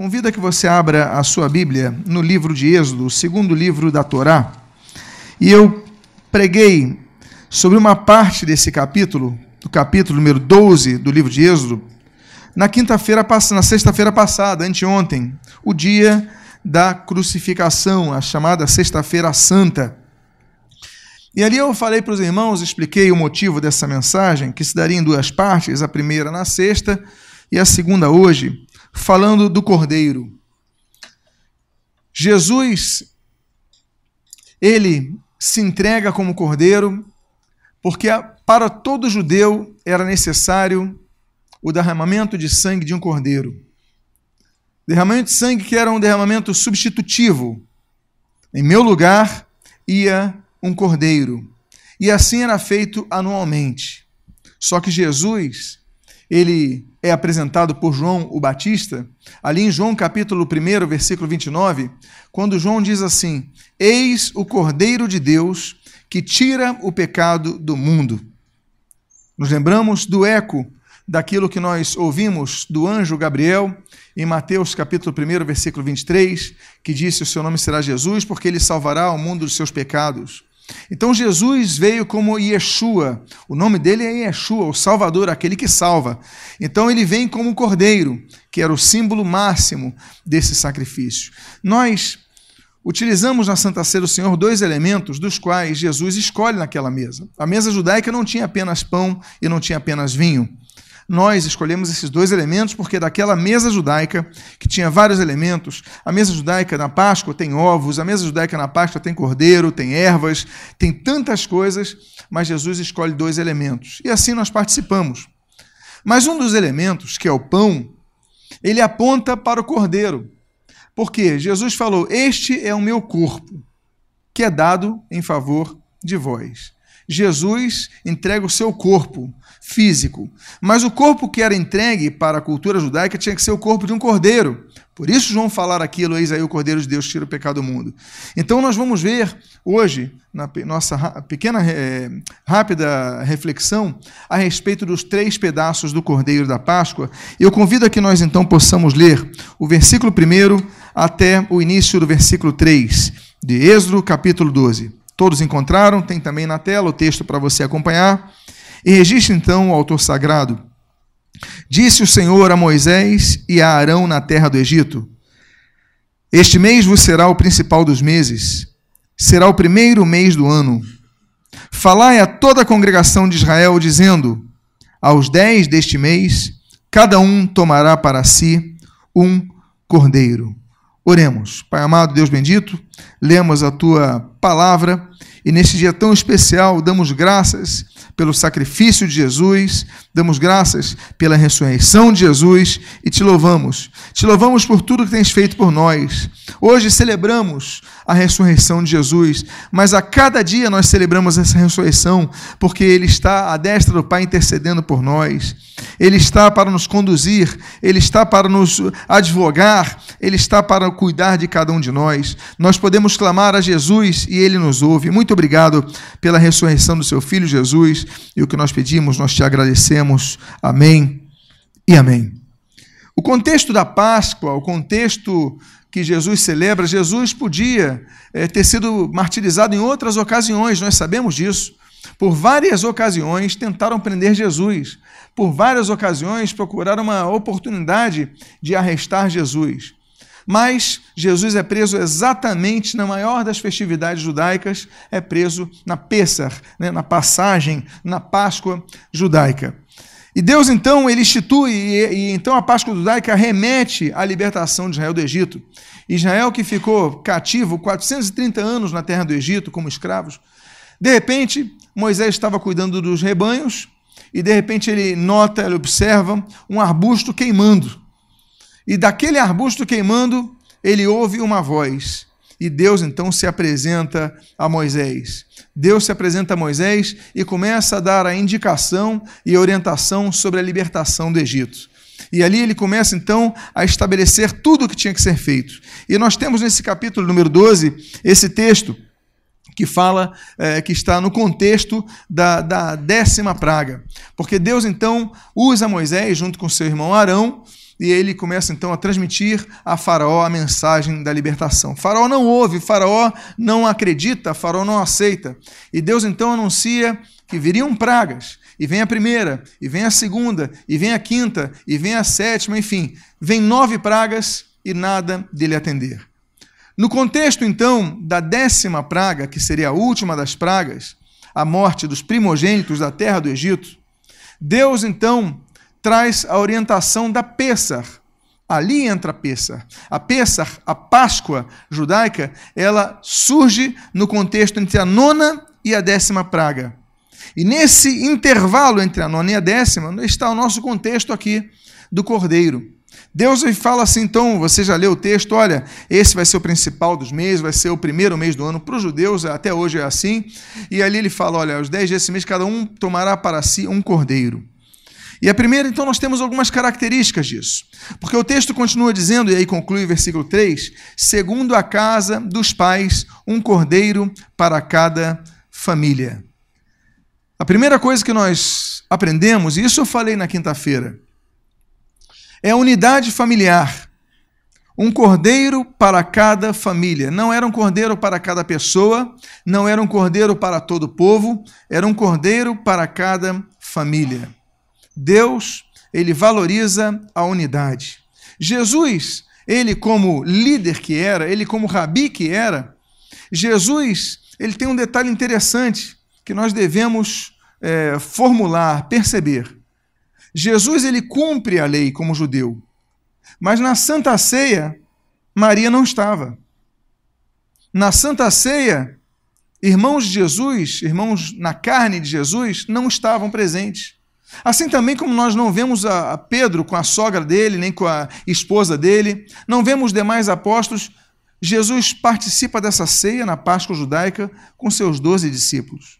Convido a que você abra a sua Bíblia no livro de Êxodo, o segundo livro da Torá. E eu preguei sobre uma parte desse capítulo, do capítulo número 12 do livro de Êxodo, na quinta-feira, na sexta-feira passada, anteontem, o dia da crucificação, a chamada Sexta-feira Santa. E ali eu falei para os irmãos, expliquei o motivo dessa mensagem, que se daria em duas partes, a primeira na sexta e a segunda hoje, falando do Cordeiro. Jesus, ele se entrega como Cordeiro, porque para todo judeu era necessário o derramamento de sangue de um cordeiro. Derramamento de sangue que era um derramamento substitutivo. Em meu lugar ia um cordeiro. E assim era feito anualmente. Só que Jesus, ele é apresentado por João o Batista, ali em João capítulo 1, versículo 29, quando João diz assim: Eis o Cordeiro de Deus que tira o pecado do mundo. Nos lembramos do eco daquilo que nós ouvimos do anjo Gabriel em Mateus capítulo 1, versículo 23, que disse: O seu nome será Jesus, porque ele salvará o mundo dos seus pecados. Então Jesus veio como Yeshua, o nome dele é Yeshua, o Salvador, aquele que salva. Então ele vem como cordeiro, que era o símbolo máximo desse sacrifício. Nós utilizamos na Santa Ceia do Senhor dois elementos dos quais Jesus escolhe naquela mesa. A mesa judaica não tinha apenas pão e não tinha apenas vinho nós escolhemos esses dois elementos porque daquela mesa judaica, que tinha vários elementos, a mesa judaica na Páscoa tem ovos, a mesa judaica na Páscoa tem cordeiro, tem ervas, tem tantas coisas, mas Jesus escolhe dois elementos. E assim nós participamos. Mas um dos elementos, que é o pão, ele aponta para o cordeiro. Porque Jesus falou: Este é o meu corpo, que é dado em favor de vós. Jesus entrega o seu corpo físico, mas o corpo que era entregue para a cultura judaica tinha que ser o corpo de um cordeiro. Por isso João falar aquilo, eis aí o cordeiro de Deus tira o pecado do mundo. Então nós vamos ver hoje, na nossa pequena, é, rápida reflexão, a respeito dos três pedaços do cordeiro da Páscoa. Eu convido a que nós então possamos ler o versículo 1 até o início do versículo 3 de Êxodo, capítulo 12. Todos encontraram? Tem também na tela o texto para você acompanhar. E registre então o autor sagrado. Disse o Senhor a Moisés e a Arão na terra do Egito: Este mês vos será o principal dos meses, será o primeiro mês do ano. Falai a toda a congregação de Israel, dizendo: Aos dez deste mês, cada um tomará para si um cordeiro. Oremos. Pai amado, Deus bendito, lemos a tua palavra e neste dia tão especial damos graças pelo sacrifício de Jesus, damos graças pela ressurreição de Jesus e te louvamos. Te louvamos por tudo que tens feito por nós. Hoje celebramos a ressurreição de Jesus, mas a cada dia nós celebramos essa ressurreição porque Ele está à destra do Pai intercedendo por nós. Ele está para nos conduzir, Ele está para nos advogar, Ele está para cuidar de cada um de nós. Nós podemos clamar a Jesus e Ele nos ouve. Muito obrigado pela ressurreição do Seu Filho Jesus e o que nós pedimos, nós te agradecemos. Amém e amém. O contexto da Páscoa, o contexto que Jesus celebra, Jesus podia é, ter sido martirizado em outras ocasiões, nós sabemos disso. Por várias ocasiões tentaram prender Jesus. Por várias ocasiões procuraram uma oportunidade de arrestar Jesus. Mas Jesus é preso exatamente na maior das festividades judaicas, é preso na Pessar, né, na passagem, na Páscoa judaica. E Deus então ele institui, e, e, então a Páscoa judaica remete à libertação de Israel do Egito. Israel que ficou cativo 430 anos na terra do Egito como escravos. De repente, Moisés estava cuidando dos rebanhos e de repente ele nota, ele observa um arbusto queimando. E daquele arbusto queimando, ele ouve uma voz. E Deus então se apresenta a Moisés. Deus se apresenta a Moisés e começa a dar a indicação e orientação sobre a libertação do Egito. E ali ele começa então a estabelecer tudo o que tinha que ser feito. E nós temos nesse capítulo número 12 esse texto que fala, é, que está no contexto da, da décima praga. Porque Deus então usa Moisés junto com seu irmão Arão e ele começa então a transmitir a Faraó a mensagem da libertação. Faraó não ouve, Faraó não acredita, Faraó não aceita. E Deus então anuncia que viriam pragas. E vem a primeira, e vem a segunda, e vem a quinta, e vem a sétima, enfim, vem nove pragas e nada dele atender. No contexto, então, da décima praga, que seria a última das pragas, a morte dos primogênitos da terra do Egito, Deus, então, traz a orientação da Pessar. Ali entra a Pessar. A Pessar, a Páscoa judaica, ela surge no contexto entre a nona e a décima praga. E nesse intervalo entre a nona e a décima está o nosso contexto aqui do Cordeiro. Deus fala assim, então, você já leu o texto, olha, esse vai ser o principal dos meses, vai ser o primeiro mês do ano. Para os judeus, até hoje é assim. E ali ele fala, olha, os dez desse mês, cada um tomará para si um cordeiro. E a primeira, então, nós temos algumas características disso. Porque o texto continua dizendo, e aí conclui o versículo 3: segundo a casa dos pais, um cordeiro para cada família. A primeira coisa que nós aprendemos, e isso eu falei na quinta-feira, é a unidade familiar. Um cordeiro para cada família. Não era um cordeiro para cada pessoa, não era um cordeiro para todo o povo, era um cordeiro para cada família. Deus, ele valoriza a unidade. Jesus, ele como líder que era, ele como rabi que era, Jesus, ele tem um detalhe interessante que nós devemos é, formular, perceber. Jesus ele cumpre a lei como judeu, mas na Santa Ceia Maria não estava. Na Santa Ceia, irmãos de Jesus, irmãos na carne de Jesus, não estavam presentes. Assim também como nós não vemos a Pedro com a sogra dele, nem com a esposa dele, não vemos os demais apóstolos, Jesus participa dessa ceia na Páscoa judaica com seus doze discípulos.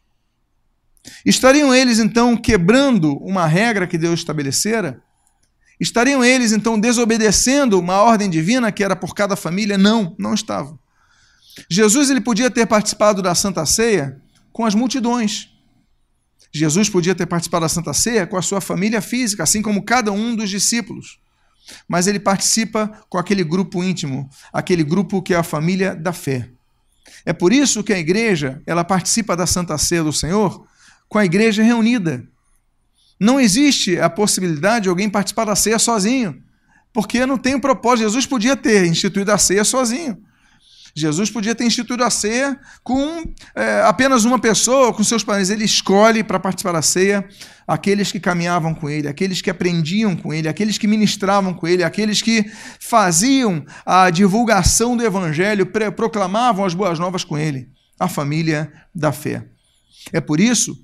Estariam eles então quebrando uma regra que Deus estabelecera? Estariam eles então desobedecendo uma ordem divina que era por cada família? Não, não estavam. Jesus ele podia ter participado da Santa Ceia com as multidões. Jesus podia ter participado da Santa Ceia com a sua família física, assim como cada um dos discípulos. Mas ele participa com aquele grupo íntimo, aquele grupo que é a família da fé. É por isso que a igreja, ela participa da Santa Ceia do Senhor com a igreja reunida. Não existe a possibilidade de alguém participar da ceia sozinho, porque não tem o propósito. Jesus podia ter instituído a ceia sozinho. Jesus podia ter instituído a ceia com é, apenas uma pessoa, com seus parentes. Ele escolhe para participar da ceia aqueles que caminhavam com ele, aqueles que aprendiam com ele, aqueles que ministravam com ele, aqueles que faziam a divulgação do evangelho, proclamavam as boas novas com ele, a família da fé. É por isso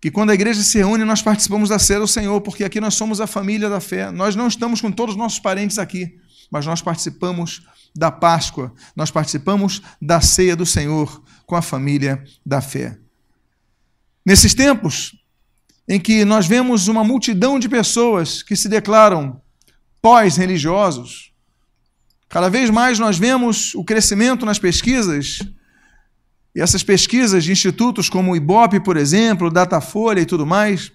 que quando a igreja se reúne, nós participamos da ceia do Senhor, porque aqui nós somos a família da fé. Nós não estamos com todos os nossos parentes aqui, mas nós participamos da Páscoa, nós participamos da ceia do Senhor com a família da fé. Nesses tempos em que nós vemos uma multidão de pessoas que se declaram pós-religiosos, cada vez mais nós vemos o crescimento nas pesquisas, e essas pesquisas de institutos como o IBOP, por exemplo, Datafolha e tudo mais,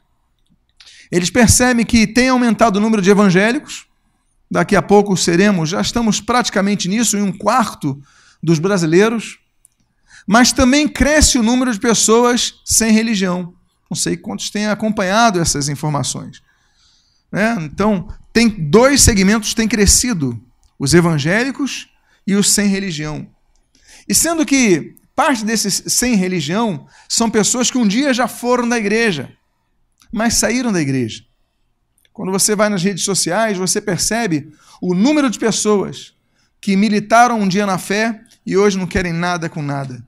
eles percebem que tem aumentado o número de evangélicos, Daqui a pouco seremos, já estamos praticamente nisso, em um quarto dos brasileiros. Mas também cresce o número de pessoas sem religião. Não sei quantos têm acompanhado essas informações. Né? Então, tem dois segmentos têm crescido: os evangélicos e os sem religião. E sendo que parte desses sem religião são pessoas que um dia já foram da igreja, mas saíram da igreja. Quando você vai nas redes sociais, você percebe o número de pessoas que militaram um dia na fé e hoje não querem nada com nada.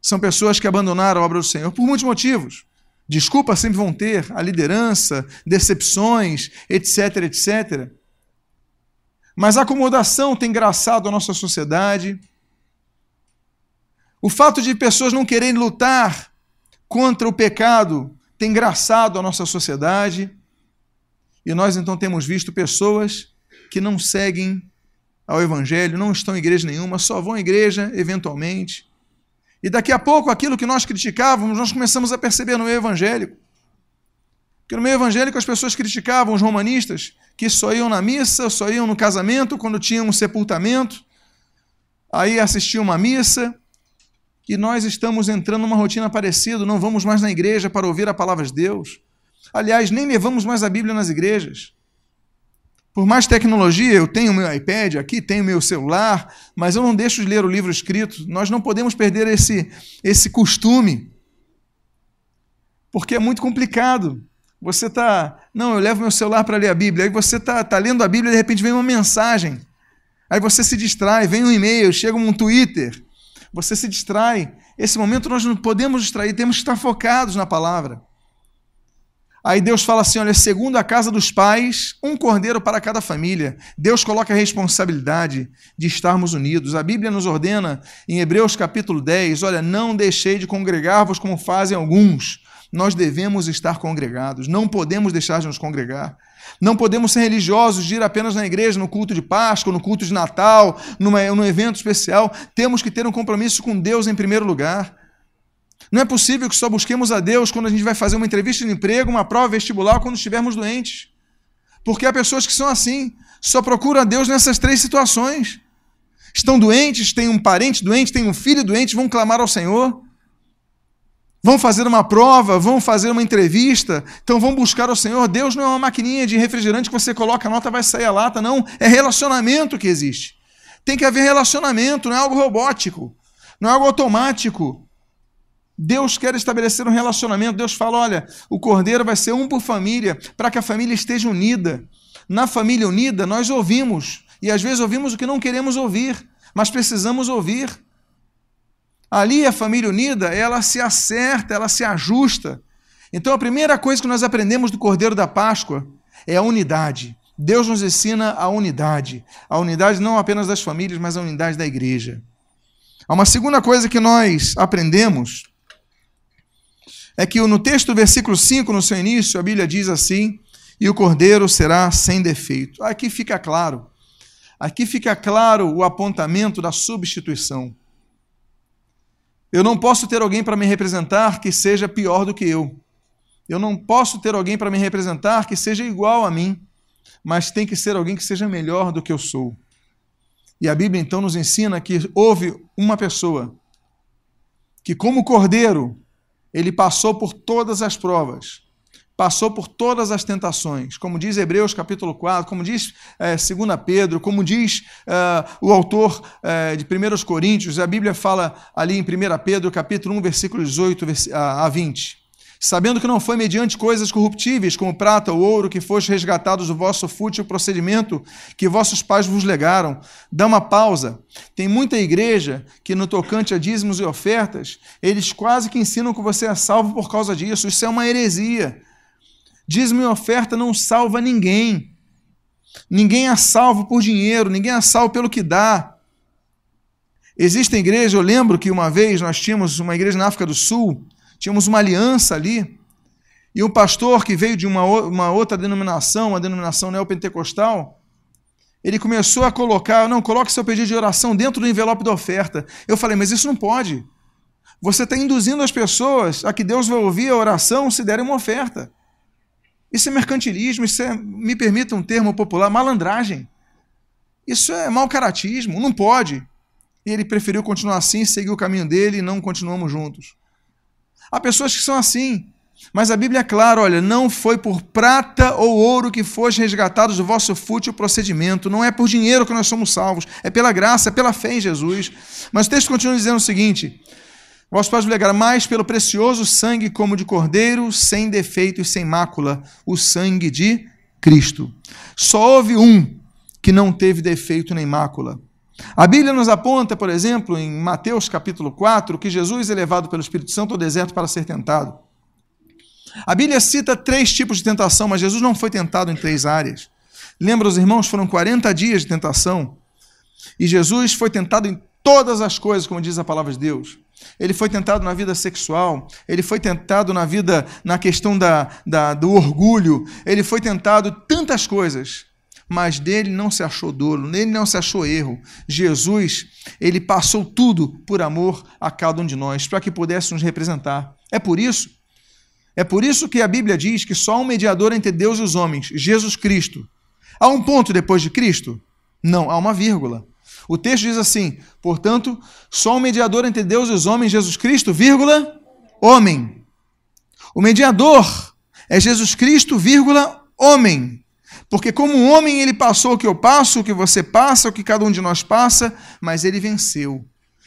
São pessoas que abandonaram a obra do Senhor por muitos motivos. Desculpas sempre vão ter, a liderança, decepções, etc, etc. Mas a acomodação tem engraçado a nossa sociedade. O fato de pessoas não quererem lutar contra o pecado tem engraçado a nossa sociedade. E nós então temos visto pessoas que não seguem ao Evangelho, não estão em igreja nenhuma, só vão à igreja eventualmente. E daqui a pouco aquilo que nós criticávamos, nós começamos a perceber no meio evangélico. Porque no meio evangélico as pessoas criticavam os romanistas que só iam na missa, só iam no casamento, quando tinha um sepultamento, aí assistiam uma missa, e nós estamos entrando numa rotina parecida, não vamos mais na igreja para ouvir a palavra de Deus. Aliás, nem levamos mais a Bíblia nas igrejas. Por mais tecnologia, eu tenho meu iPad aqui, tenho meu celular, mas eu não deixo de ler o livro escrito. Nós não podemos perder esse, esse costume, porque é muito complicado. Você está, não, eu levo meu celular para ler a Bíblia, aí você está tá lendo a Bíblia e de repente vem uma mensagem, aí você se distrai, vem um e-mail, chega um Twitter, você se distrai. Esse momento nós não podemos distrair, temos que estar focados na palavra. Aí Deus fala assim: olha, segundo a casa dos pais, um cordeiro para cada família. Deus coloca a responsabilidade de estarmos unidos. A Bíblia nos ordena, em Hebreus capítulo 10, olha, não deixei de congregar-vos como fazem alguns. Nós devemos estar congregados, não podemos deixar de nos congregar. Não podemos ser religiosos de ir apenas na igreja, no culto de Páscoa, no culto de Natal, numa, num evento especial. Temos que ter um compromisso com Deus em primeiro lugar. Não é possível que só busquemos a Deus quando a gente vai fazer uma entrevista de emprego, uma prova vestibular, quando estivermos doentes. Porque há pessoas que são assim, só procuram a Deus nessas três situações. Estão doentes, têm um parente doente, têm um filho doente, vão clamar ao Senhor. Vão fazer uma prova, vão fazer uma entrevista, então vão buscar o Senhor. Deus não é uma maquininha de refrigerante que você coloca a nota vai sair a lata, não. É relacionamento que existe. Tem que haver relacionamento, não é algo robótico, não é algo automático. Deus quer estabelecer um relacionamento. Deus fala: olha, o cordeiro vai ser um por família, para que a família esteja unida. Na família unida, nós ouvimos, e às vezes ouvimos o que não queremos ouvir, mas precisamos ouvir. Ali, a família unida, ela se acerta, ela se ajusta. Então, a primeira coisa que nós aprendemos do Cordeiro da Páscoa é a unidade. Deus nos ensina a unidade. A unidade não apenas das famílias, mas a unidade da igreja. Há uma segunda coisa que nós aprendemos é que no texto, versículo 5, no seu início, a Bíblia diz assim: e o cordeiro será sem defeito. Aqui fica claro. Aqui fica claro o apontamento da substituição. Eu não posso ter alguém para me representar que seja pior do que eu. Eu não posso ter alguém para me representar que seja igual a mim, mas tem que ser alguém que seja melhor do que eu sou. E a Bíblia então nos ensina que houve uma pessoa que, como cordeiro, ele passou por todas as provas, passou por todas as tentações, como diz Hebreus capítulo 4, como diz é, 2 Pedro, como diz é, o autor é, de 1 Coríntios, a Bíblia fala ali em 1 Pedro capítulo 1, versículos 18 a 20 sabendo que não foi mediante coisas corruptíveis, como prata ou ouro, que foste resgatados do vosso fútil procedimento que vossos pais vos legaram. Dá uma pausa. Tem muita igreja que, no tocante a dízimos e ofertas, eles quase que ensinam que você é salvo por causa disso. Isso é uma heresia. Dízimo e oferta não salva ninguém. Ninguém é salvo por dinheiro, ninguém é salvo pelo que dá. Existe igreja, eu lembro que uma vez nós tínhamos uma igreja na África do Sul, tínhamos uma aliança ali, e um pastor que veio de uma, uma outra denominação, uma denominação neopentecostal, ele começou a colocar, não, coloque seu pedido de oração dentro do envelope da oferta. Eu falei, mas isso não pode. Você está induzindo as pessoas a que Deus vai ouvir a oração se derem uma oferta. Isso é mercantilismo, isso é, me permita um termo popular, malandragem. Isso é mau caratismo, não pode. E ele preferiu continuar assim, seguir o caminho dele e não continuamos juntos. Há pessoas que são assim. Mas a Bíblia é clara, olha, não foi por prata ou ouro que foste resgatados do vosso fútil procedimento, não é por dinheiro que nós somos salvos, é pela graça, é pela fé em Jesus. Mas o texto continua dizendo o seguinte: Vós pais legaram mais pelo precioso sangue como de cordeiro, sem defeito e sem mácula, o sangue de Cristo. Só houve um que não teve defeito nem mácula. A Bíblia nos aponta, por exemplo, em Mateus capítulo 4, que Jesus é levado pelo Espírito Santo ao deserto para ser tentado. A Bíblia cita três tipos de tentação, mas Jesus não foi tentado em três áreas. Lembra, os irmãos, foram 40 dias de tentação. E Jesus foi tentado em todas as coisas, como diz a palavra de Deus. Ele foi tentado na vida sexual, ele foi tentado na vida, na questão da, da, do orgulho, ele foi tentado tantas coisas mas dele não se achou dolo, nele não se achou erro. Jesus, ele passou tudo por amor a cada um de nós, para que pudesse nos representar. É por isso É por isso que a Bíblia diz que só há um mediador entre Deus e os homens, Jesus Cristo. Há um ponto depois de Cristo? Não, há uma vírgula. O texto diz assim: portanto, só um mediador entre Deus e os homens, Jesus Cristo, vírgula, homem. O mediador é Jesus Cristo, vírgula, homem. Porque como homem ele passou o que eu passo, o que você passa, o que cada um de nós passa, mas ele venceu.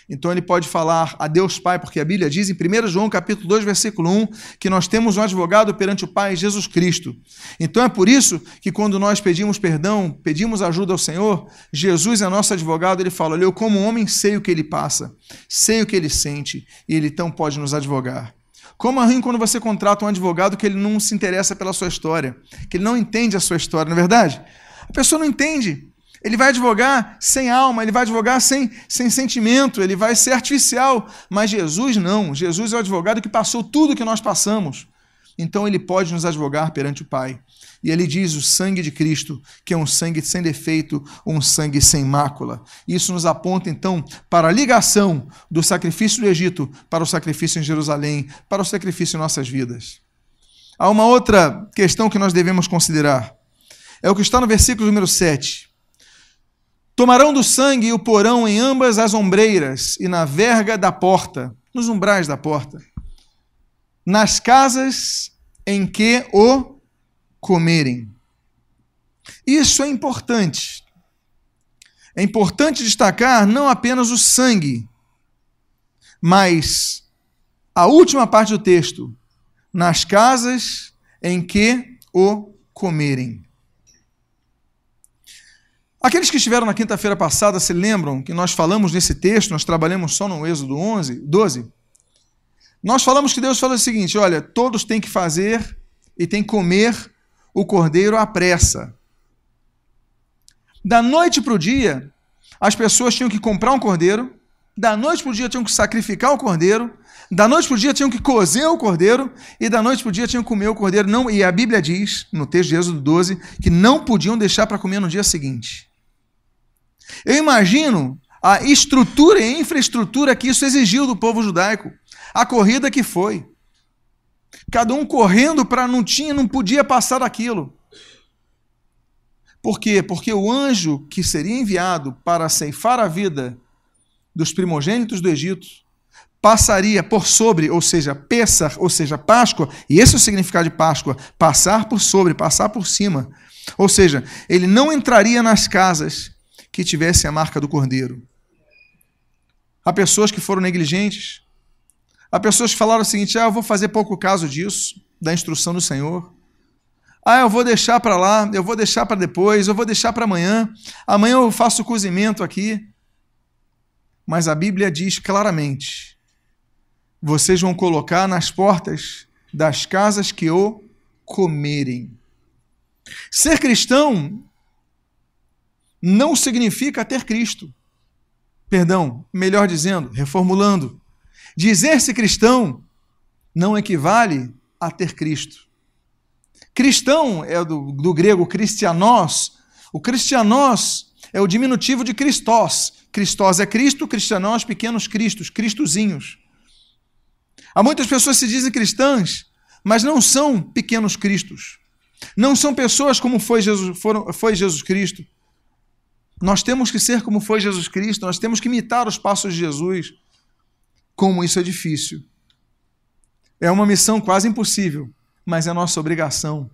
Então ele pode falar a Deus Pai, porque a Bíblia diz em 1 João capítulo 2, versículo 1, que nós temos um advogado perante o Pai, Jesus Cristo. Então é por isso que quando nós pedimos perdão, pedimos ajuda ao Senhor, Jesus é nosso advogado, ele fala: eu como homem sei o que ele passa, sei o que ele sente, e ele então pode nos advogar. Como é ruim quando você contrata um advogado que ele não se interessa pela sua história, que ele não entende a sua história, não é verdade? A pessoa não entende. Ele vai advogar sem alma, ele vai advogar sem, sem sentimento, ele vai ser artificial. Mas Jesus não. Jesus é o advogado que passou tudo que nós passamos. Então ele pode nos advogar perante o Pai. E ele diz o sangue de Cristo, que é um sangue sem defeito, um sangue sem mácula. Isso nos aponta então para a ligação do sacrifício do Egito para o sacrifício em Jerusalém, para o sacrifício em nossas vidas. Há uma outra questão que nós devemos considerar. É o que está no versículo número 7. Tomarão do sangue e o porão em ambas as ombreiras e na verga da porta, nos umbrais da porta, nas casas em que o comerem. Isso é importante. É importante destacar não apenas o sangue, mas a última parte do texto, nas casas em que o comerem. Aqueles que estiveram na quinta-feira passada se lembram que nós falamos nesse texto, nós trabalhamos só no Êxodo 11, 12. Nós falamos que Deus fala o seguinte: olha, todos têm que fazer e têm que comer o cordeiro à pressa. Da noite para o dia, as pessoas tinham que comprar um cordeiro, da noite para o dia tinham que sacrificar o cordeiro, da noite para o dia tinham que cozer o cordeiro, e da noite para o dia tinham que comer o cordeiro. Não, e a Bíblia diz, no texto de Êxodo 12, que não podiam deixar para comer no dia seguinte. Eu imagino a estrutura e infraestrutura que isso exigiu do povo judaico, a corrida que foi. Cada um correndo para não tinha, não podia passar daquilo. Por quê? Porque o anjo que seria enviado para ceifar a vida dos primogênitos do Egito passaria por sobre, ou seja, Pessar, ou seja, Páscoa, e esse é o significado de Páscoa, passar por sobre, passar por cima. Ou seja, ele não entraria nas casas que tivessem a marca do cordeiro. Há pessoas que foram negligentes, há pessoas que falaram o seguinte: ah, eu vou fazer pouco caso disso, da instrução do Senhor. Ah, eu vou deixar para lá, eu vou deixar para depois, eu vou deixar para amanhã. Amanhã eu faço cozimento aqui. Mas a Bíblia diz claramente: vocês vão colocar nas portas das casas que o comerem. Ser cristão não significa ter Cristo. Perdão, melhor dizendo, reformulando. Dizer-se cristão não equivale a ter Cristo. Cristão é do, do grego cristianos. O cristianos é o diminutivo de Christos. Christos é Cristo, cristianos, pequenos cristos, cristozinhos. Há muitas pessoas que se dizem cristãs, mas não são pequenos cristos. Não são pessoas como foi Jesus, foram, foi Jesus Cristo. Nós temos que ser como foi Jesus Cristo, nós temos que imitar os passos de Jesus. Como isso é difícil. É uma missão quase impossível, mas é nossa obrigação.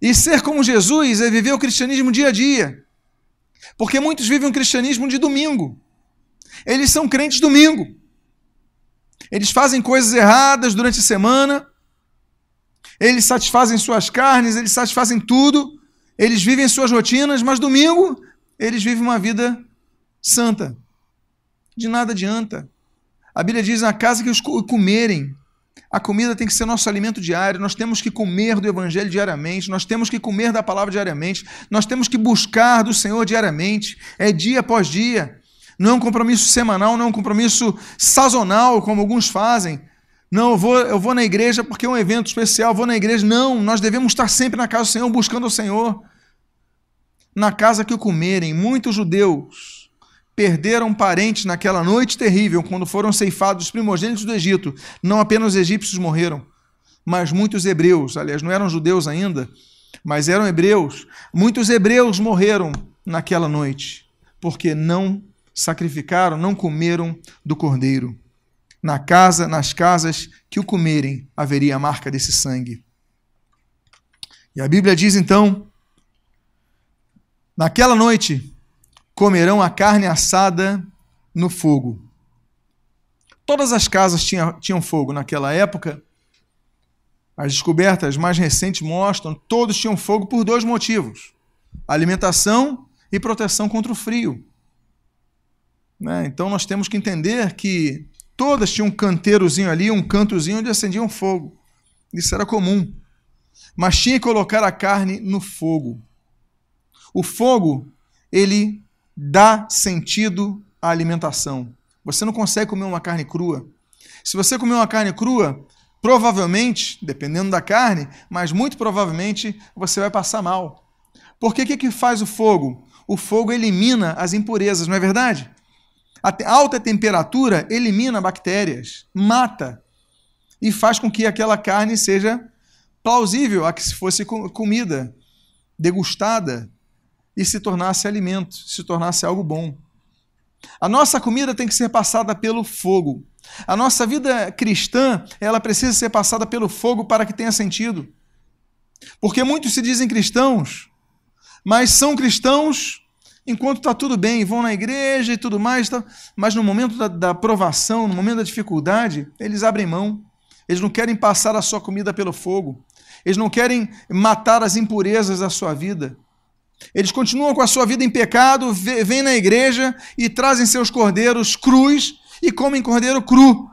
E ser como Jesus é viver o cristianismo dia a dia. Porque muitos vivem o cristianismo de domingo. Eles são crentes domingo. Eles fazem coisas erradas durante a semana. Eles satisfazem suas carnes, eles satisfazem tudo. Eles vivem suas rotinas, mas domingo eles vivem uma vida santa. De nada adianta. A Bíblia diz: na casa que os comerem, a comida tem que ser nosso alimento diário, nós temos que comer do Evangelho diariamente, nós temos que comer da palavra diariamente, nós temos que buscar do Senhor diariamente, é dia após dia. Não é um compromisso semanal, não é um compromisso sazonal, como alguns fazem. Não, eu vou, eu vou na igreja porque é um evento especial, vou na igreja. Não, nós devemos estar sempre na casa do Senhor, buscando o Senhor na casa que o comerem. Muitos judeus perderam parentes naquela noite terrível, quando foram ceifados os primogênitos do Egito. Não apenas os egípcios morreram, mas muitos hebreus, aliás, não eram judeus ainda, mas eram hebreus, muitos hebreus morreram naquela noite, porque não sacrificaram, não comeram do cordeiro. Na casa, nas casas que o comerem, haveria a marca desse sangue. E a Bíblia diz então: naquela noite comerão a carne assada no fogo. Todas as casas tinham, tinham fogo naquela época. As descobertas mais recentes mostram todos tinham fogo por dois motivos: alimentação e proteção contra o frio. Né? Então nós temos que entender que todas tinham um canteirozinho ali, um cantozinho onde acendiam fogo. Isso era comum mas tinha que colocar a carne no fogo. O fogo, ele dá sentido à alimentação. Você não consegue comer uma carne crua. Se você comer uma carne crua, provavelmente, dependendo da carne, mas muito provavelmente você vai passar mal. Porque o que, que faz o fogo? O fogo elimina as impurezas, não é verdade? A alta temperatura elimina bactérias, mata e faz com que aquela carne seja plausível a que se fosse comida, degustada e se tornasse alimento, se tornasse algo bom. A nossa comida tem que ser passada pelo fogo. A nossa vida cristã, ela precisa ser passada pelo fogo para que tenha sentido. Porque muitos se dizem cristãos, mas são cristãos enquanto está tudo bem, vão na igreja e tudo mais, tá? mas no momento da, da provação, no momento da dificuldade, eles abrem mão. Eles não querem passar a sua comida pelo fogo. Eles não querem matar as impurezas da sua vida. Eles continuam com a sua vida em pecado, vêm na igreja e trazem seus cordeiros crus e comem cordeiro cru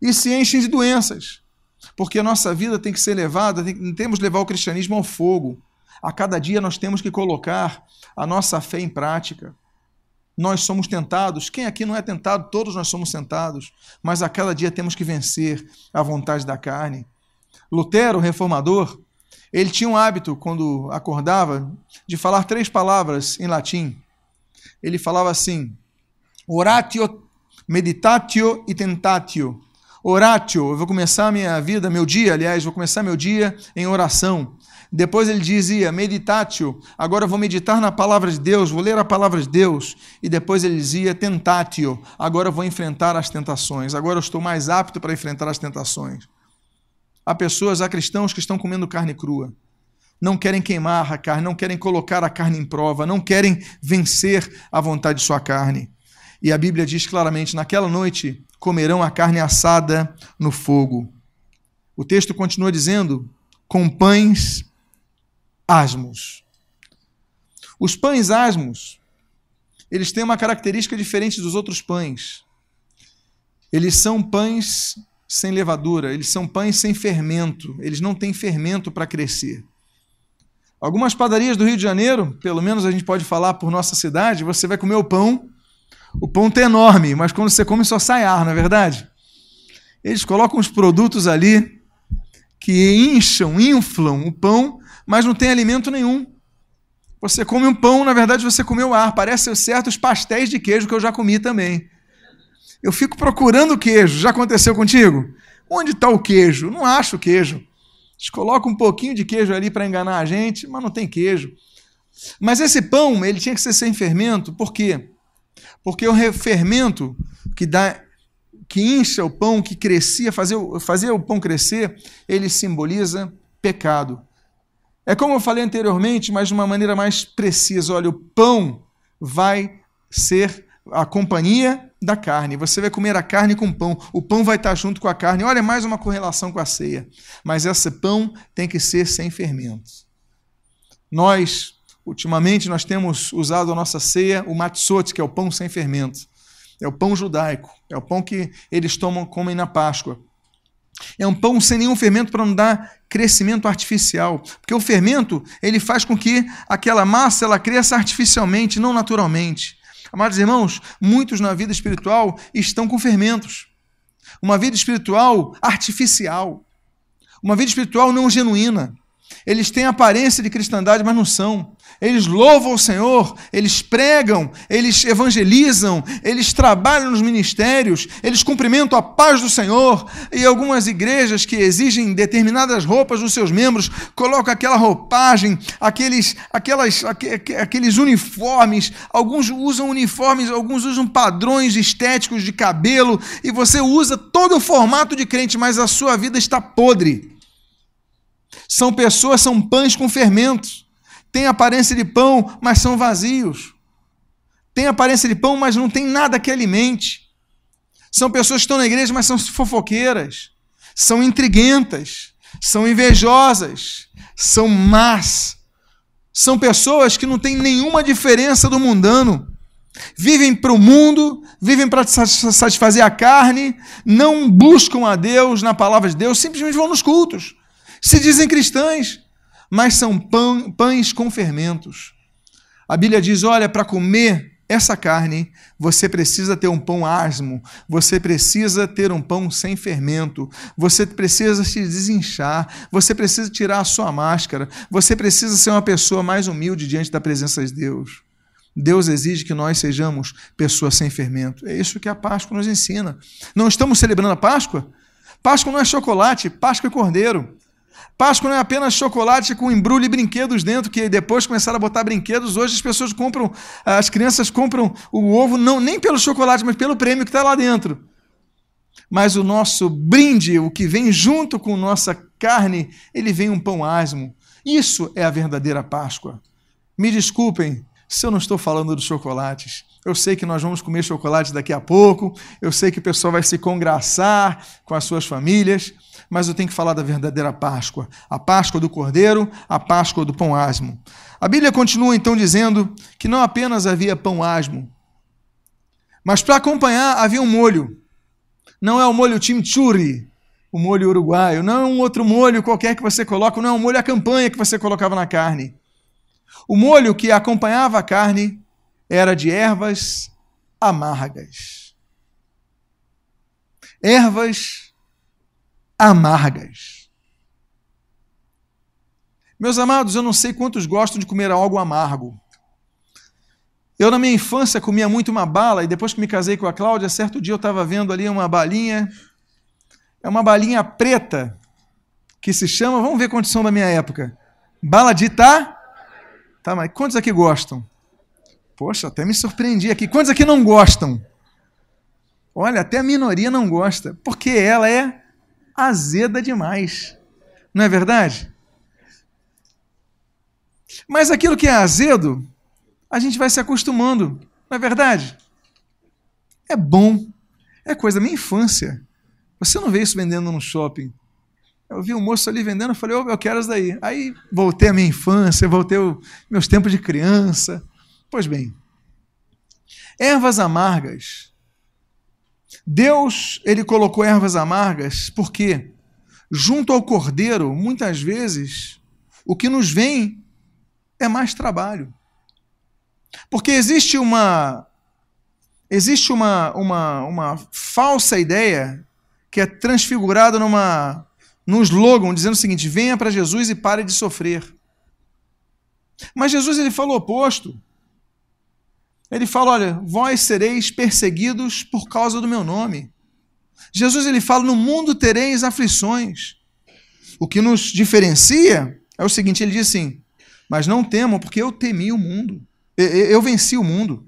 e se enchem de doenças. Porque a nossa vida tem que ser levada, tem, temos que levar o cristianismo ao fogo. A cada dia nós temos que colocar a nossa fé em prática. Nós somos tentados, quem aqui não é tentado? Todos nós somos tentados, mas a cada dia temos que vencer a vontade da carne. Lutero, reformador, ele tinha um hábito, quando acordava, de falar três palavras em latim. Ele falava assim: oratio, meditatio e tentatio. Oratio, eu vou começar minha vida, meu dia, aliás, vou começar meu dia em oração. Depois ele dizia, meditatio, agora eu vou meditar na palavra de Deus, vou ler a palavra de Deus. E depois ele dizia, tentatio, agora eu vou enfrentar as tentações, agora eu estou mais apto para enfrentar as tentações. Há pessoas, há cristãos que estão comendo carne crua. Não querem queimar a carne, não querem colocar a carne em prova, não querem vencer a vontade de sua carne. E a Bíblia diz claramente: naquela noite comerão a carne assada no fogo. O texto continua dizendo: com pães asmos. Os pães asmos, eles têm uma característica diferente dos outros pães. Eles são pães sem levadura, eles são pães sem fermento, eles não têm fermento para crescer. Algumas padarias do Rio de Janeiro, pelo menos a gente pode falar por nossa cidade, você vai comer o pão, o pão está enorme, mas quando você come só sai ar, não é verdade? Eles colocam os produtos ali que incham, inflam o pão, mas não tem alimento nenhum. Você come um pão, na verdade você comeu ar. Parece certos pastéis de queijo que eu já comi também. Eu fico procurando queijo. Já aconteceu contigo? Onde está o queijo? Não acho queijo. Eles colocam um pouquinho de queijo ali para enganar a gente, mas não tem queijo. Mas esse pão, ele tinha que ser sem fermento, por quê? Porque o fermento que dá que incha o pão, que crescia, fazia, fazia o pão crescer, ele simboliza pecado. É como eu falei anteriormente, mas de uma maneira mais precisa. Olha, o pão vai ser a companhia da carne. Você vai comer a carne com pão. O pão vai estar junto com a carne. Olha, mais uma correlação com a ceia. Mas esse pão tem que ser sem fermentos. Nós, ultimamente, nós temos usado a nossa ceia o matzot, que é o pão sem fermento. É o pão judaico. É o pão que eles tomam, comem na Páscoa. É um pão sem nenhum fermento para não dar crescimento artificial, porque o fermento ele faz com que aquela massa ela cresça artificialmente, não naturalmente. Amados irmãos, muitos na vida espiritual estão com fermentos. Uma vida espiritual artificial. Uma vida espiritual não genuína. Eles têm aparência de cristandade, mas não são. Eles louvam o Senhor, eles pregam, eles evangelizam, eles trabalham nos ministérios, eles cumprimentam a paz do Senhor. E algumas igrejas que exigem determinadas roupas dos seus membros colocam aquela roupagem, aqueles, aquelas, aqueles uniformes. Alguns usam uniformes, alguns usam padrões estéticos de cabelo, e você usa todo o formato de crente, mas a sua vida está podre. São pessoas, são pães com fermentos têm aparência de pão, mas são vazios. Têm aparência de pão, mas não tem nada que alimente. São pessoas que estão na igreja, mas são fofoqueiras, são intriguentas, são invejosas, são más. São pessoas que não têm nenhuma diferença do mundano. Vivem para o mundo, vivem para satisfazer a carne, não buscam a Deus na palavra de Deus, simplesmente vão nos cultos. Se dizem cristãs, mas são pão, pães com fermentos. A Bíblia diz: olha, para comer essa carne, você precisa ter um pão asmo, você precisa ter um pão sem fermento, você precisa se desinchar, você precisa tirar a sua máscara, você precisa ser uma pessoa mais humilde diante da presença de Deus. Deus exige que nós sejamos pessoas sem fermento. É isso que a Páscoa nos ensina. Não estamos celebrando a Páscoa? Páscoa não é chocolate, Páscoa é cordeiro. Páscoa não é apenas chocolate com embrulho e brinquedos dentro, que depois começaram a botar brinquedos. Hoje as pessoas compram, as crianças compram o ovo não nem pelo chocolate, mas pelo prêmio que está lá dentro. Mas o nosso brinde, o que vem junto com nossa carne, ele vem um pão asmo. Isso é a verdadeira Páscoa. Me desculpem se eu não estou falando dos chocolates. Eu sei que nós vamos comer chocolate daqui a pouco, eu sei que o pessoal vai se congraçar com as suas famílias, mas eu tenho que falar da verdadeira Páscoa, a Páscoa do Cordeiro, a Páscoa do pão asmo. A Bíblia continua então dizendo que não apenas havia pão asmo, mas para acompanhar havia um molho. Não é o molho chimichurri, o molho uruguaio, não é um outro molho qualquer que você coloca, não é um molho a campanha que você colocava na carne. O molho que acompanhava a carne era de ervas amargas. Ervas amargas. Meus amados, eu não sei quantos gostam de comer algo amargo. Eu, na minha infância, comia muito uma bala, e depois que me casei com a Cláudia, certo dia eu estava vendo ali uma balinha. É uma balinha preta, que se chama, vamos ver a condição da minha época. Bala de tá? Tá, mas quantos aqui gostam? Poxa, até me surpreendi aqui. Quantos aqui não gostam? Olha, até a minoria não gosta, porque ela é azeda demais. Não é verdade? Mas aquilo que é azedo, a gente vai se acostumando. Não é verdade? É bom. É coisa da minha infância. Você não vê isso vendendo no shopping. Eu vi um moço ali vendendo, eu falei, oh, eu quero isso daí. Aí voltei à minha infância, voltei aos meus tempos de criança. Pois bem, ervas amargas Deus, ele colocou ervas amargas porque junto ao cordeiro, muitas vezes, o que nos vem é mais trabalho. Porque existe uma existe uma, uma, uma falsa ideia que é transfigurada numa num slogan dizendo o seguinte: venha para Jesus e pare de sofrer. Mas Jesus ele falou o oposto. Ele fala: olha, vós sereis perseguidos por causa do meu nome. Jesus ele fala: no mundo tereis aflições. O que nos diferencia é o seguinte: ele diz assim, mas não temam, porque eu temi o mundo. Eu venci o mundo.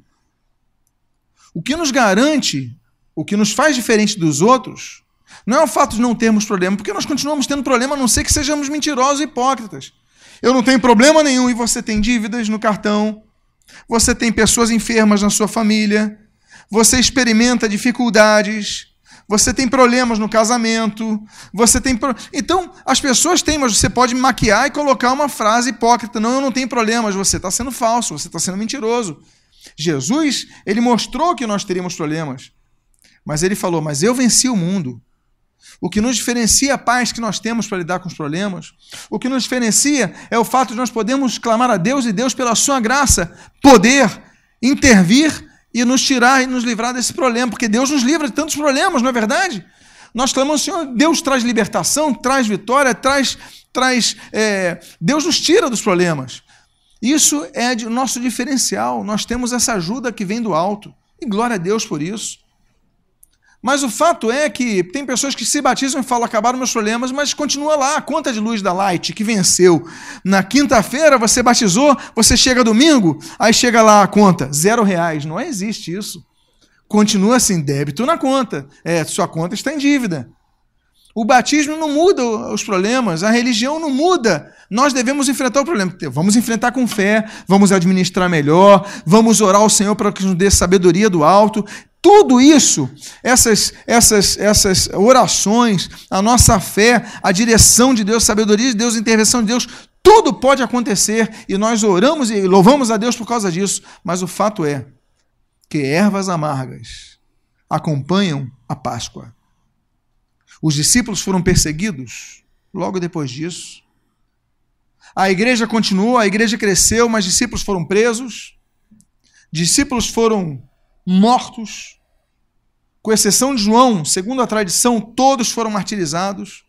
O que nos garante, o que nos faz diferente dos outros, não é o fato de não termos problema, porque nós continuamos tendo problema, a não ser que sejamos mentirosos e hipócritas. Eu não tenho problema nenhum e você tem dívidas no cartão, você tem pessoas enfermas na sua família, você experimenta dificuldades, você tem problemas no casamento, você tem. Pro... Então, as pessoas têm, mas você pode maquiar e colocar uma frase hipócrita. Não, eu não tenho problemas, você está sendo falso, você está sendo mentiroso. Jesus, ele mostrou que nós teríamos problemas, mas ele falou: Mas eu venci o mundo. O que nos diferencia a paz que nós temos para lidar com os problemas, o que nos diferencia é o fato de nós podermos clamar a Deus e Deus, pela sua graça, poder intervir e nos tirar e nos livrar desse problema, porque Deus nos livra de tantos problemas, não é verdade? Nós clamamos, Senhor, Deus traz libertação, traz vitória, traz. traz é, Deus nos tira dos problemas. Isso é o nosso diferencial. Nós temos essa ajuda que vem do alto. E glória a Deus por isso. Mas o fato é que tem pessoas que se batizam e falam, acabaram meus problemas, mas continua lá, a conta de luz da Light que venceu. Na quinta-feira você batizou, você chega domingo, aí chega lá a conta, zero reais. Não existe isso. Continua assim, débito na conta. É, sua conta está em dívida. O batismo não muda os problemas, a religião não muda. Nós devemos enfrentar o problema. Vamos enfrentar com fé, vamos administrar melhor, vamos orar ao Senhor para que nos dê sabedoria do alto. Tudo isso, essas, essas, essas orações, a nossa fé, a direção de Deus, sabedoria de Deus, intervenção de Deus, tudo pode acontecer e nós oramos e louvamos a Deus por causa disso. Mas o fato é que ervas amargas acompanham a Páscoa. Os discípulos foram perseguidos logo depois disso. A igreja continuou, a igreja cresceu, mas discípulos foram presos, discípulos foram mortos. Com exceção de João, segundo a tradição, todos foram martirizados.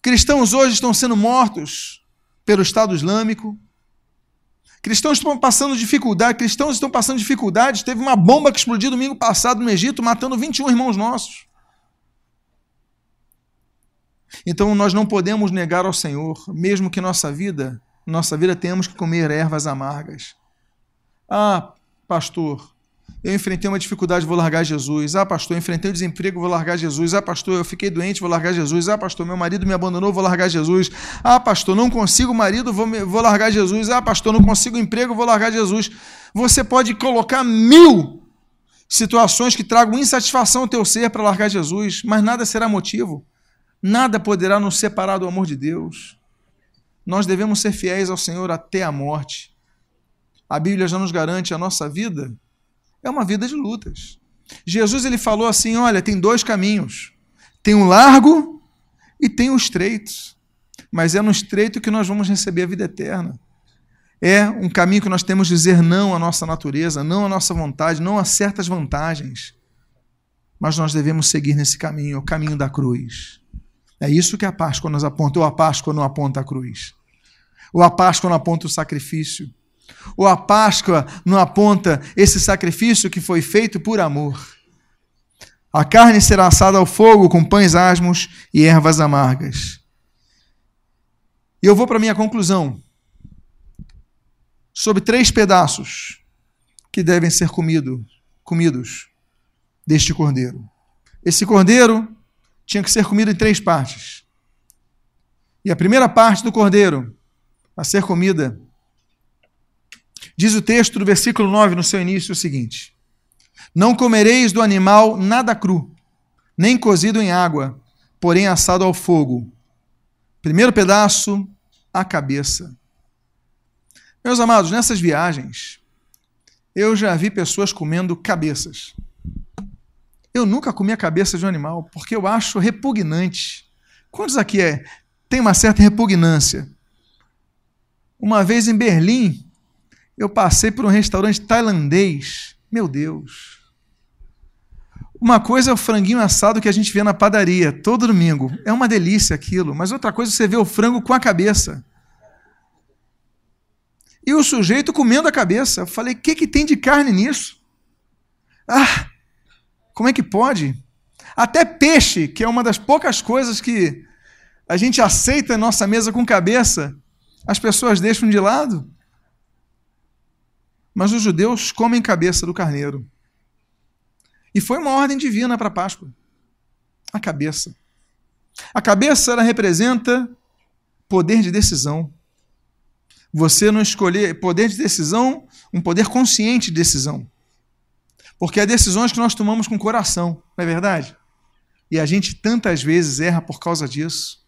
Cristãos hoje estão sendo mortos pelo Estado Islâmico. Cristãos estão passando dificuldade, cristãos estão passando dificuldades. Teve uma bomba que explodiu domingo passado no Egito, matando 21 irmãos nossos. Então nós não podemos negar ao Senhor, mesmo que nossa vida, nossa vida tenhamos que comer ervas amargas. Ah, pastor, eu enfrentei uma dificuldade, vou largar Jesus. Ah, pastor, eu enfrentei o um desemprego, vou largar Jesus. Ah, pastor, eu fiquei doente, vou largar Jesus. Ah, pastor, meu marido me abandonou, vou largar Jesus. Ah, pastor, não consigo marido, vou, vou largar Jesus. Ah, pastor, não consigo emprego, vou largar Jesus. Você pode colocar mil situações que tragam insatisfação ao teu ser para largar Jesus, mas nada será motivo. Nada poderá nos separar do amor de Deus. Nós devemos ser fiéis ao Senhor até a morte. A Bíblia já nos garante a nossa vida é uma vida de lutas. Jesus ele falou assim: olha, tem dois caminhos. Tem o largo e tem o estreito. Mas é no estreito que nós vamos receber a vida eterna. É um caminho que nós temos de dizer não à nossa natureza, não à nossa vontade, não a certas vantagens. Mas nós devemos seguir nesse caminho, o caminho da cruz. É isso que a Páscoa nos aponta, ou a Páscoa não aponta a cruz. Ou a Páscoa não aponta o sacrifício. Ou a Páscoa não aponta esse sacrifício que foi feito por amor. A carne será assada ao fogo com pães asmos e ervas amargas. E eu vou para a minha conclusão sobre três pedaços que devem ser comido, comidos deste cordeiro. Esse cordeiro tinha que ser comido em três partes. E a primeira parte do cordeiro a ser comida Diz o texto do versículo 9 no seu início o seguinte: Não comereis do animal nada cru, nem cozido em água, porém assado ao fogo. Primeiro pedaço, a cabeça. Meus amados, nessas viagens, eu já vi pessoas comendo cabeças. Eu nunca comi a cabeça de um animal, porque eu acho repugnante. Quantos aqui é? Tem uma certa repugnância. Uma vez em Berlim, eu passei por um restaurante tailandês. Meu Deus. Uma coisa é o franguinho assado que a gente vê na padaria todo domingo. É uma delícia aquilo. Mas outra coisa é você vê o frango com a cabeça. E o sujeito comendo a cabeça. Eu falei: o que, que tem de carne nisso? Ah, como é que pode? Até peixe, que é uma das poucas coisas que a gente aceita na nossa mesa com cabeça, as pessoas deixam de lado. Mas os judeus comem cabeça do carneiro. E foi uma ordem divina para a Páscoa. A cabeça. A cabeça ela representa poder de decisão. Você não escolher poder de decisão, um poder consciente de decisão. Porque há decisões que nós tomamos com o coração, não é verdade? E a gente tantas vezes erra por causa disso.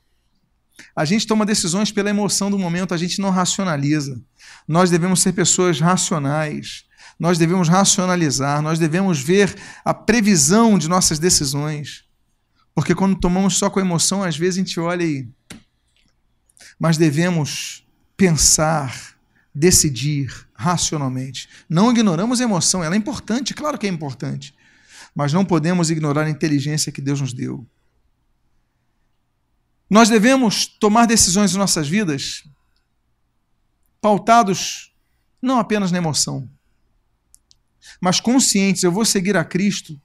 A gente toma decisões pela emoção do momento, a gente não racionaliza. Nós devemos ser pessoas racionais. Nós devemos racionalizar, nós devemos ver a previsão de nossas decisões. Porque quando tomamos só com emoção, às vezes a gente olha e. Mas devemos pensar, decidir racionalmente. Não ignoramos a emoção, ela é importante, claro que é importante. Mas não podemos ignorar a inteligência que Deus nos deu. Nós devemos tomar decisões em nossas vidas pautados não apenas na emoção, mas conscientes. Eu vou seguir a Cristo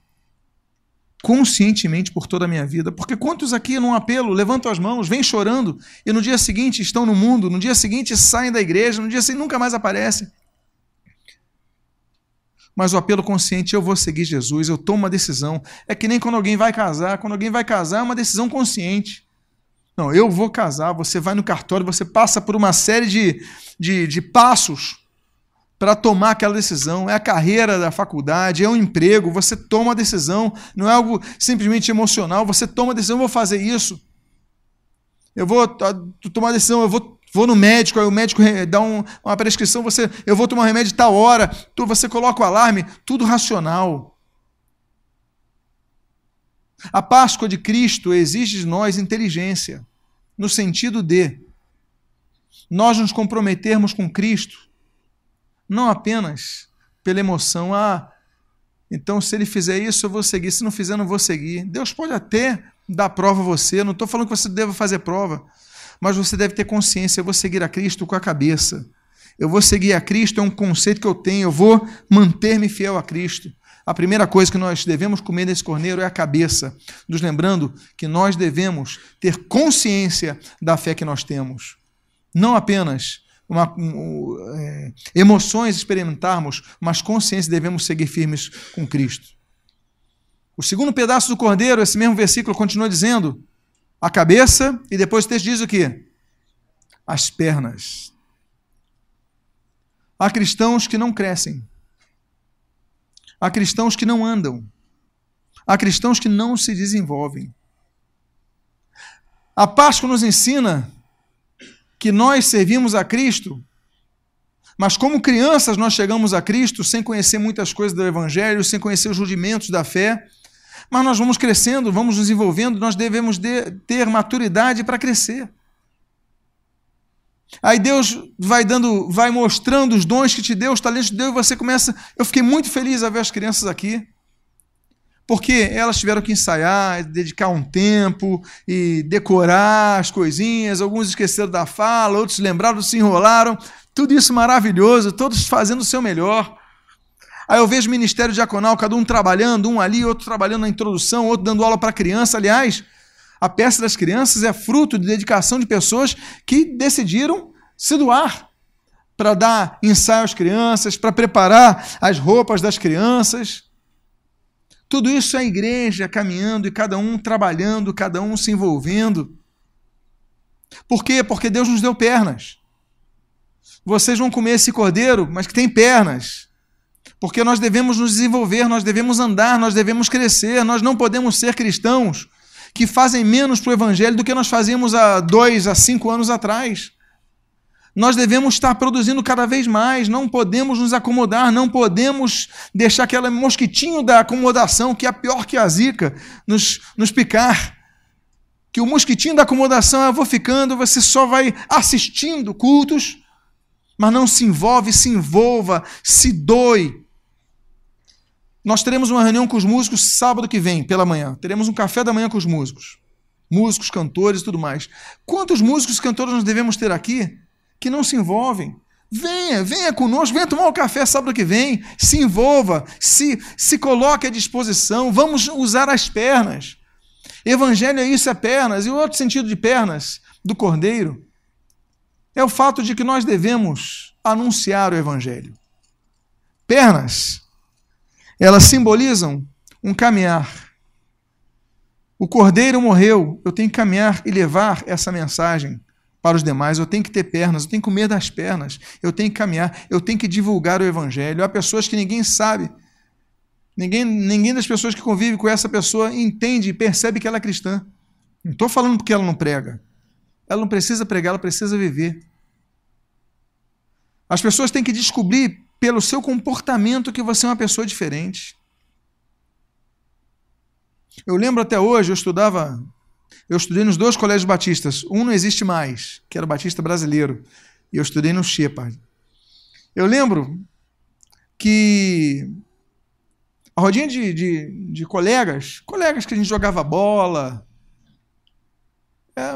conscientemente por toda a minha vida. Porque quantos aqui num apelo levantam as mãos, vêm chorando e no dia seguinte estão no mundo, no dia seguinte saem da igreja, no dia seguinte nunca mais aparecem. Mas o apelo consciente, eu vou seguir Jesus, eu tomo uma decisão. É que nem quando alguém vai casar. Quando alguém vai casar, é uma decisão consciente. Não, eu vou casar, você vai no cartório, você passa por uma série de, de, de passos para tomar aquela decisão. É a carreira da faculdade, é um emprego, você toma a decisão, não é algo simplesmente emocional, você toma a decisão, vou fazer isso. Eu vou tomar a decisão, eu vou, vou no médico, aí o médico dá um, uma prescrição, você, eu vou tomar um remédio tal hora, tu, você coloca o alarme, tudo racional. A Páscoa de Cristo exige de nós inteligência, no sentido de nós nos comprometermos com Cristo não apenas pela emoção, ah, então se ele fizer isso eu vou seguir, se não fizer não vou seguir. Deus pode até dar prova a você, não estou falando que você deva fazer prova, mas você deve ter consciência, eu vou seguir a Cristo com a cabeça. Eu vou seguir a Cristo, é um conceito que eu tenho, eu vou manter-me fiel a Cristo. A primeira coisa que nós devemos comer nesse corneiro é a cabeça, nos lembrando que nós devemos ter consciência da fé que nós temos. Não apenas uma, um, é, emoções experimentarmos, mas consciência devemos seguir firmes com Cristo. O segundo pedaço do cordeiro, esse mesmo versículo continua dizendo a cabeça, e depois o texto diz o quê? As pernas. Há cristãos que não crescem. Há cristãos que não andam. Há cristãos que não se desenvolvem. A Páscoa nos ensina que nós servimos a Cristo, mas como crianças nós chegamos a Cristo sem conhecer muitas coisas do Evangelho, sem conhecer os rudimentos da fé, mas nós vamos crescendo, vamos nos envolvendo, nós devemos de, ter maturidade para crescer. Aí Deus vai dando, vai mostrando os dons que te deu, os talentos que te deu, e você começa. Eu fiquei muito feliz a ver as crianças aqui porque elas tiveram que ensaiar, dedicar um tempo e decorar as coisinhas, alguns esqueceram da fala, outros lembraram, se enrolaram, tudo isso maravilhoso, todos fazendo o seu melhor. Aí eu vejo o ministério diaconal, cada um trabalhando, um ali, outro trabalhando na introdução, outro dando aula para criança. Aliás, a peça das crianças é fruto de dedicação de pessoas que decidiram se doar para dar ensaio às crianças, para preparar as roupas das crianças. Tudo isso é a igreja caminhando e cada um trabalhando, cada um se envolvendo. Por quê? Porque Deus nos deu pernas. Vocês vão comer esse cordeiro, mas que tem pernas. Porque nós devemos nos desenvolver, nós devemos andar, nós devemos crescer. Nós não podemos ser cristãos que fazem menos para o evangelho do que nós fazíamos há dois, há cinco anos atrás. Nós devemos estar produzindo cada vez mais, não podemos nos acomodar, não podemos deixar aquele mosquitinho da acomodação, que é pior que a zika, nos, nos picar. Que o mosquitinho da acomodação, eu vou ficando, você só vai assistindo cultos, mas não se envolve, se envolva, se doe. Nós teremos uma reunião com os músicos sábado que vem, pela manhã. Teremos um café da manhã com os músicos. Músicos, cantores e tudo mais. Quantos músicos e cantores nós devemos ter aqui? que não se envolvem. Venha, venha conosco, venha tomar o um café sábado que vem, se envolva, se, se coloque à disposição, vamos usar as pernas. Evangelho é isso, é pernas. E o outro sentido de pernas do cordeiro é o fato de que nós devemos anunciar o Evangelho. Pernas, elas simbolizam um caminhar. O cordeiro morreu, eu tenho que caminhar e levar essa mensagem para os demais, eu tenho que ter pernas, eu tenho que comer das pernas, eu tenho que caminhar, eu tenho que divulgar o evangelho. Há pessoas que ninguém sabe, ninguém, ninguém das pessoas que convive com essa pessoa entende e percebe que ela é cristã. Não estou falando porque ela não prega. Ela não precisa pregar, ela precisa viver. As pessoas têm que descobrir pelo seu comportamento que você é uma pessoa diferente. Eu lembro até hoje, eu estudava eu estudei nos dois colégios batistas. Um não existe mais, que era o Batista Brasileiro. E eu estudei no Shepard. Eu lembro que a rodinha de, de, de colegas, colegas que a gente jogava bola, é,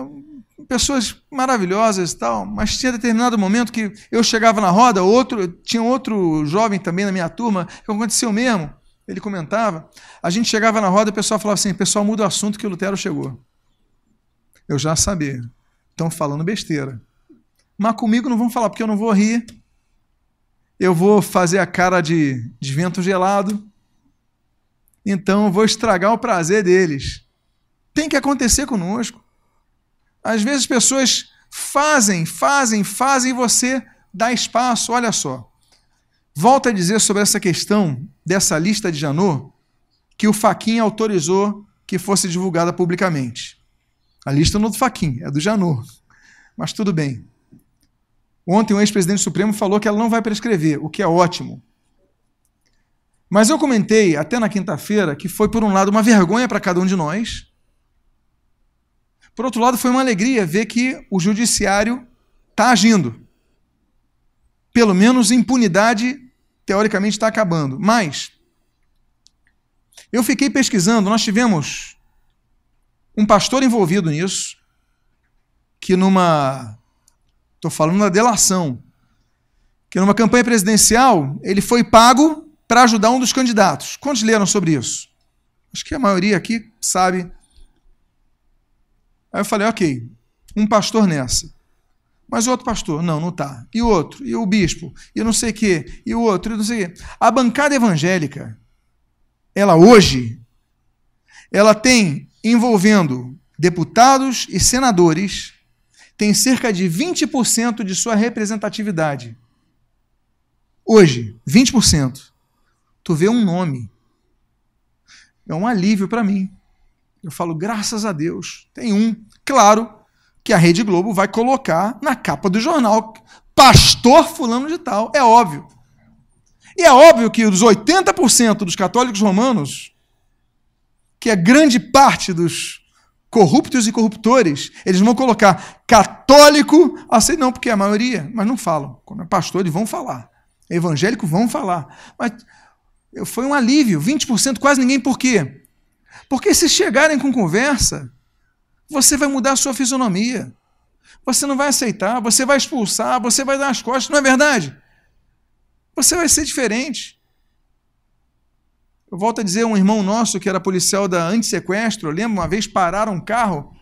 pessoas maravilhosas e tal, mas tinha determinado momento que eu chegava na roda, outro, tinha outro jovem também na minha turma, que aconteceu mesmo, ele comentava, a gente chegava na roda e o pessoal falava assim, pessoal, muda o assunto que o Lutero chegou. Eu já sabia. Estão falando besteira. Mas comigo não vão falar, porque eu não vou rir. Eu vou fazer a cara de, de vento gelado. Então eu vou estragar o prazer deles. Tem que acontecer conosco. Às vezes pessoas fazem, fazem, fazem e você dá espaço. Olha só. Volta a dizer sobre essa questão dessa lista de Janot que o Faquin autorizou que fosse divulgada publicamente. A lista não é do Faquin, é do Janot. Mas tudo bem. Ontem o ex-presidente Supremo falou que ela não vai prescrever, o que é ótimo. Mas eu comentei até na quinta-feira que foi, por um lado, uma vergonha para cada um de nós. Por outro lado, foi uma alegria ver que o judiciário está agindo. Pelo menos impunidade, teoricamente, está acabando. Mas, eu fiquei pesquisando, nós tivemos um pastor envolvido nisso, que numa. Estou falando da delação. Que numa campanha presidencial, ele foi pago para ajudar um dos candidatos. Quantos leram sobre isso? Acho que a maioria aqui sabe. Aí eu falei, ok, um pastor nessa. Mas outro pastor, não, não está. E outro, e o bispo, e não sei o quê, e o outro, e não sei o quê. A bancada evangélica, ela hoje, ela tem envolvendo deputados e senadores, tem cerca de 20% de sua representatividade. Hoje, 20%. Tu vê um nome. É um alívio para mim. Eu falo, graças a Deus, tem um. Claro que a Rede Globo vai colocar na capa do jornal Pastor Fulano de Tal. É óbvio. E é óbvio que os 80% dos católicos romanos que a grande parte dos corruptos e corruptores, eles vão colocar católico, assim, não, porque é a maioria, mas não falam. Como é pastor, eles vão falar. Evangélico vão falar. Mas foi um alívio, 20%, quase ninguém. Por quê? Porque se chegarem com conversa, você vai mudar a sua fisionomia. Você não vai aceitar, você vai expulsar, você vai dar as costas, não é verdade? Você vai ser diferente. Eu volto a dizer, um irmão nosso que era policial da antissequestro, eu lembro uma vez pararam um carro,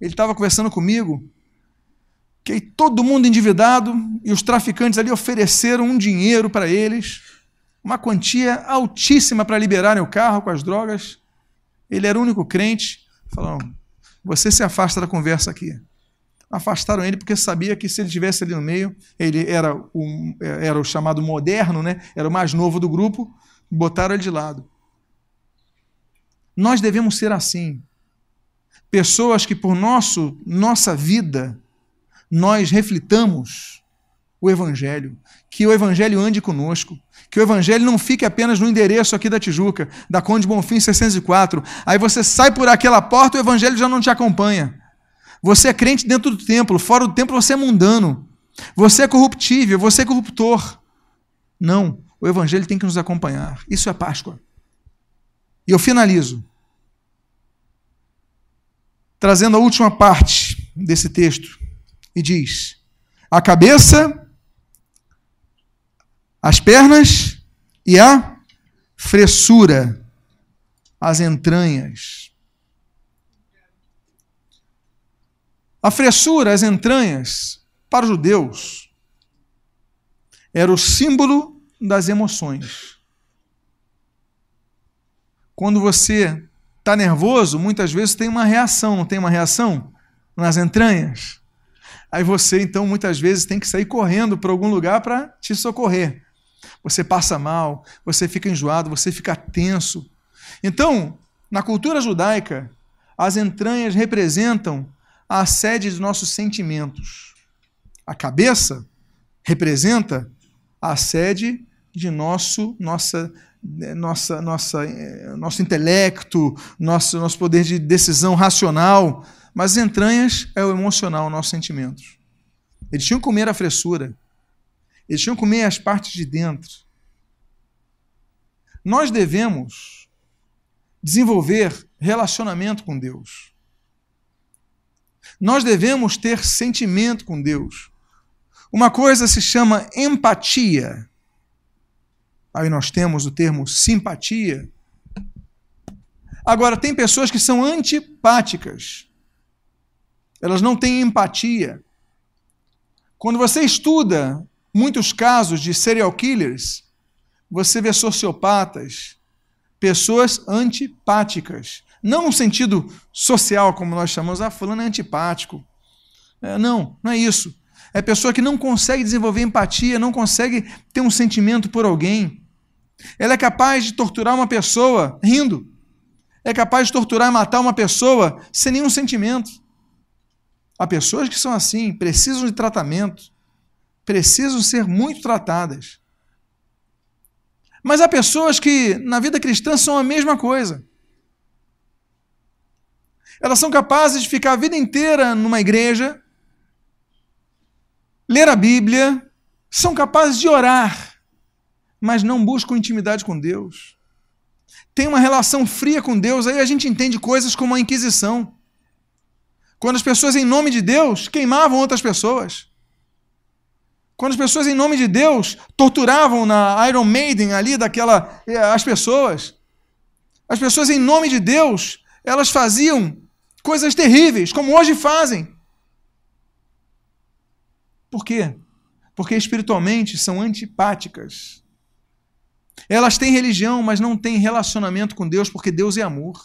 ele estava conversando comigo, que todo mundo endividado e os traficantes ali ofereceram um dinheiro para eles, uma quantia altíssima para liberarem o carro com as drogas. Ele era o único crente. Falaram: você se afasta da conversa aqui. Afastaram ele porque sabia que se ele estivesse ali no meio, ele era o, era o chamado moderno, né? era o mais novo do grupo, botaram ele de lado. Nós devemos ser assim. Pessoas que por nosso nossa vida nós reflitamos o evangelho, que o evangelho ande conosco, que o evangelho não fique apenas no endereço aqui da Tijuca, da Conde Bonfim 604. Aí você sai por aquela porta, o evangelho já não te acompanha. Você é crente dentro do templo, fora do templo você é mundano. Você é corruptível, você é corruptor. Não. O Evangelho tem que nos acompanhar. Isso é Páscoa. E eu finalizo trazendo a última parte desse texto e diz: a cabeça, as pernas e a fressura, as entranhas. A fressura, as entranhas, para os judeus, era o símbolo das emoções. Quando você está nervoso, muitas vezes tem uma reação, não tem uma reação nas entranhas? Aí você, então, muitas vezes tem que sair correndo para algum lugar para te socorrer. Você passa mal, você fica enjoado, você fica tenso. Então, na cultura judaica, as entranhas representam a sede dos nossos sentimentos. A cabeça representa a sede de nosso nossa nossa nossa eh, nosso intelecto, nosso nosso poder de decisão racional, mas as entranhas é o emocional, nossos sentimentos. Eles tinham que comer a fressura. Eles tinham que comer as partes de dentro. Nós devemos desenvolver relacionamento com Deus. Nós devemos ter sentimento com Deus. Uma coisa se chama empatia. Aí nós temos o termo simpatia. Agora, tem pessoas que são antipáticas. Elas não têm empatia. Quando você estuda muitos casos de serial killers, você vê sociopatas, pessoas antipáticas. Não no sentido social, como nós chamamos, ah, fulano é antipático. É, não, não é isso. É pessoa que não consegue desenvolver empatia, não consegue ter um sentimento por alguém. Ela é capaz de torturar uma pessoa rindo. É capaz de torturar e matar uma pessoa sem nenhum sentimento. Há pessoas que são assim, precisam de tratamento, precisam ser muito tratadas. Mas há pessoas que na vida cristã são a mesma coisa. Elas são capazes de ficar a vida inteira numa igreja, ler a Bíblia, são capazes de orar, mas não buscam intimidade com Deus. Tem uma relação fria com Deus, aí a gente entende coisas como a Inquisição. Quando as pessoas, em nome de Deus, queimavam outras pessoas. Quando as pessoas, em nome de Deus, torturavam na Iron Maiden ali daquela eh, as pessoas. As pessoas, em nome de Deus, elas faziam coisas terríveis, como hoje fazem. Por quê? Porque espiritualmente são antipáticas. Elas têm religião, mas não têm relacionamento com Deus, porque Deus é amor.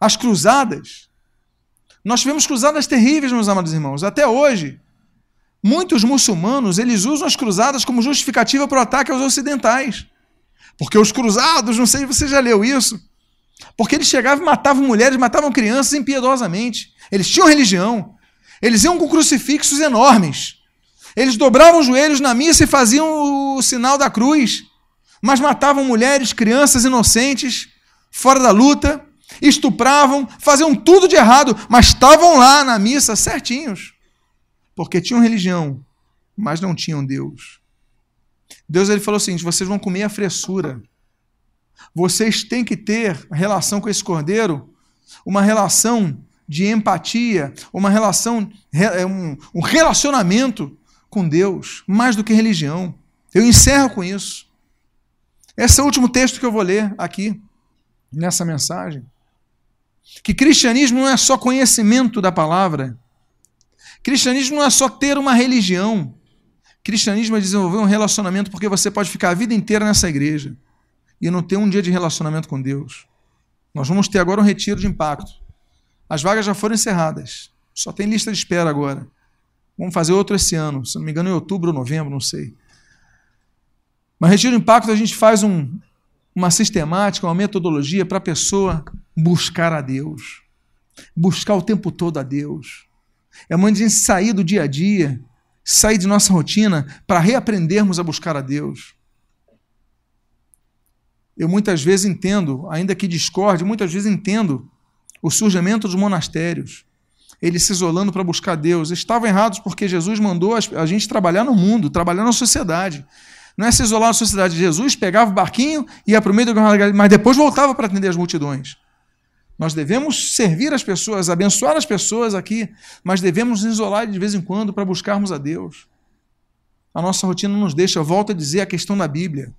As cruzadas. Nós tivemos cruzadas terríveis, meus amados irmãos. Até hoje, muitos muçulmanos eles usam as cruzadas como justificativa para o ataque aos ocidentais. Porque os cruzados, não sei se você já leu isso, porque eles chegavam e matavam mulheres, matavam crianças impiedosamente. Eles tinham religião. Eles iam com crucifixos enormes. Eles dobravam os joelhos na missa e faziam o sinal da cruz. Mas matavam mulheres, crianças inocentes, fora da luta estupravam, faziam tudo de errado, mas estavam lá na missa certinhos, porque tinham religião, mas não tinham Deus. Deus ele falou seguinte: vocês vão comer a fressura. Vocês têm que ter relação com esse cordeiro, uma relação de empatia, uma relação, é, um relacionamento com Deus, mais do que religião. Eu encerro com isso. Esse é o último texto que eu vou ler aqui, nessa mensagem. Que cristianismo não é só conhecimento da palavra. Cristianismo não é só ter uma religião. Cristianismo é desenvolver um relacionamento, porque você pode ficar a vida inteira nessa igreja e não ter um dia de relacionamento com Deus. Nós vamos ter agora um retiro de impacto. As vagas já foram encerradas. Só tem lista de espera agora. Vamos fazer outro esse ano, se não me engano, em outubro ou novembro, não sei. Mas retiro de impacto a gente faz um, uma sistemática, uma metodologia para a pessoa buscar a Deus. Buscar o tempo todo a Deus. É uma de a gente sair do dia a dia, sair de nossa rotina para reaprendermos a buscar a Deus. Eu muitas vezes entendo, ainda que discorde, muitas vezes entendo o surgimento dos monastérios. Eles se isolando para buscar Deus. Estavam errados porque Jesus mandou a gente trabalhar no mundo, trabalhar na sociedade. Não é se isolar da sociedade. Jesus pegava o barquinho, ia para o meio do mas depois voltava para atender as multidões. Nós devemos servir as pessoas, abençoar as pessoas aqui, mas devemos nos isolar de vez em quando para buscarmos a Deus. A nossa rotina nos deixa, volto a dizer, a questão da Bíblia.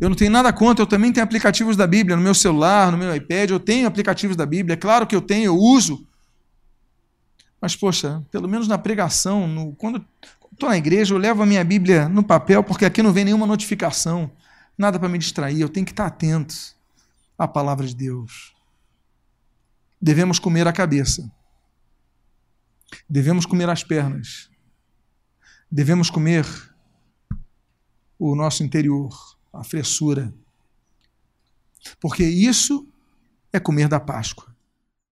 Eu não tenho nada contra, eu também tenho aplicativos da Bíblia no meu celular, no meu iPad, eu tenho aplicativos da Bíblia, é claro que eu tenho, eu uso. Mas, poxa, pelo menos na pregação, no, quando, Estou na igreja, eu levo a minha Bíblia no papel, porque aqui não vem nenhuma notificação, nada para me distrair, eu tenho que estar atento à palavra de Deus. Devemos comer a cabeça, devemos comer as pernas, devemos comer o nosso interior, a fressura, porque isso é comer da Páscoa.